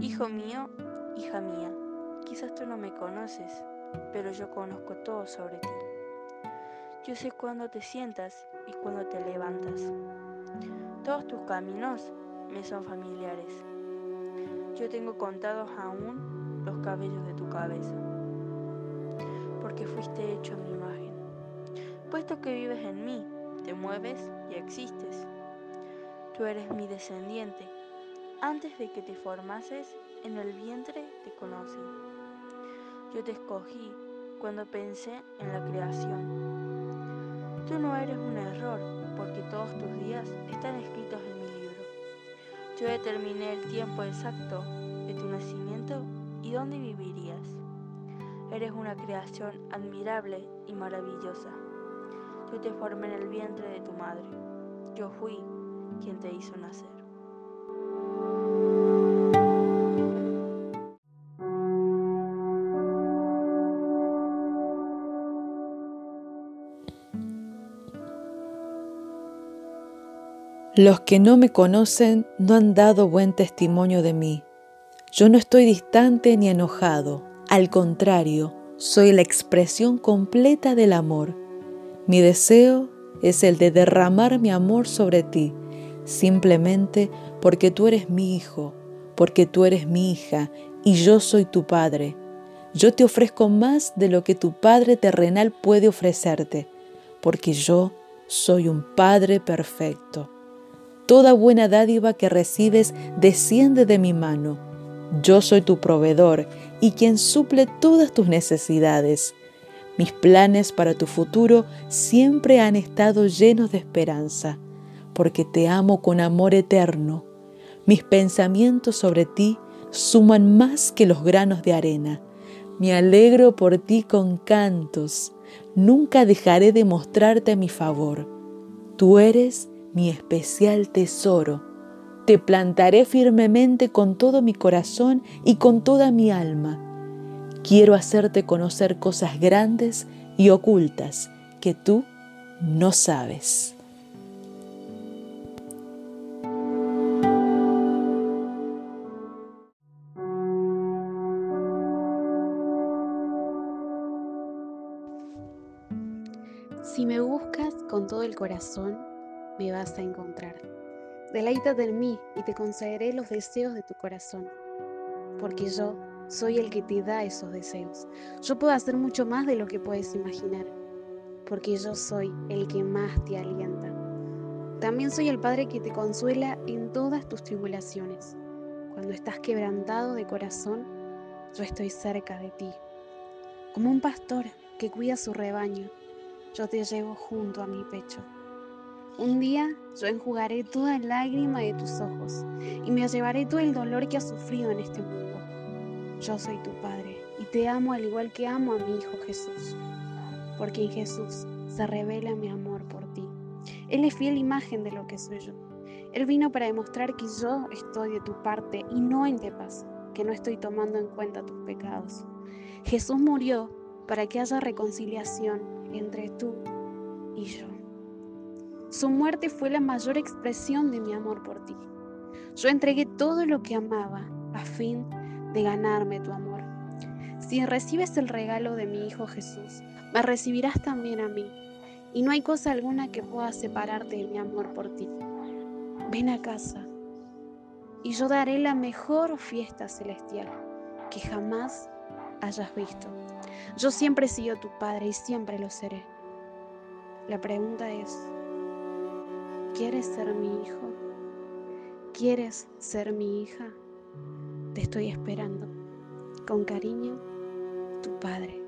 Hijo mío, hija mía, quizás tú no me conoces, pero yo conozco todo sobre ti. Yo sé cuándo te sientas y cuándo te levantas. Todos tus caminos me son familiares. Yo tengo contados aún los cabellos de tu cabeza, porque fuiste hecho a mi imagen. Puesto que vives en mí, te mueves y existes. Tú eres mi descendiente. Antes de que te formases en el vientre te conocí. Yo te escogí cuando pensé en la creación. Tú no eres un error, porque todos tus días están escritos en mi libro. Yo determiné el tiempo exacto de tu nacimiento y dónde vivirías. Eres una creación admirable y maravillosa. Yo te formé en el vientre de tu madre. Yo fui quien te hizo nacer. Los que no me conocen no han dado buen testimonio de mí. Yo no estoy distante ni enojado, al contrario, soy la expresión completa del amor. Mi deseo es el de derramar mi amor sobre ti, simplemente porque tú eres mi hijo, porque tú eres mi hija y yo soy tu padre. Yo te ofrezco más de lo que tu Padre terrenal puede ofrecerte, porque yo soy un Padre perfecto. Toda buena dádiva que recibes desciende de mi mano. Yo soy tu proveedor y quien suple todas tus necesidades. Mis planes para tu futuro siempre han estado llenos de esperanza, porque te amo con amor eterno. Mis pensamientos sobre ti suman más que los granos de arena. Me alegro por ti con cantos. Nunca dejaré de mostrarte mi favor. Tú eres mi especial tesoro. Te plantaré firmemente con todo mi corazón y con toda mi alma. Quiero hacerte conocer cosas grandes y ocultas que tú no sabes. Si me buscas con todo el corazón, me vas a encontrar. Deleítate en mí y te concederé los deseos de tu corazón, porque yo soy el que te da esos deseos. Yo puedo hacer mucho más de lo que puedes imaginar, porque yo soy el que más te alienta. También soy el Padre que te consuela en todas tus tribulaciones. Cuando estás quebrantado de corazón, yo estoy cerca de ti. Como un pastor que cuida su rebaño, yo te llevo junto a mi pecho. Un día yo enjugaré toda lágrima de tus ojos y me llevaré todo el dolor que has sufrido en este mundo. Yo soy tu Padre y te amo al igual que amo a mi Hijo Jesús, porque en Jesús se revela mi amor por ti. Él es fiel imagen de lo que soy yo. Él vino para demostrar que yo estoy de tu parte y no en te paz, que no estoy tomando en cuenta tus pecados. Jesús murió para que haya reconciliación entre tú y yo. Su muerte fue la mayor expresión de mi amor por ti. Yo entregué todo lo que amaba a fin de ganarme tu amor. Si recibes el regalo de mi Hijo Jesús, me recibirás también a mí, y no hay cosa alguna que pueda separarte de mi amor por ti. Ven a casa, y yo daré la mejor fiesta celestial que jamás hayas visto. Yo siempre he sido tu Padre y siempre lo seré. La pregunta es, ¿Quieres ser mi hijo? ¿Quieres ser mi hija? Te estoy esperando. Con cariño, tu padre.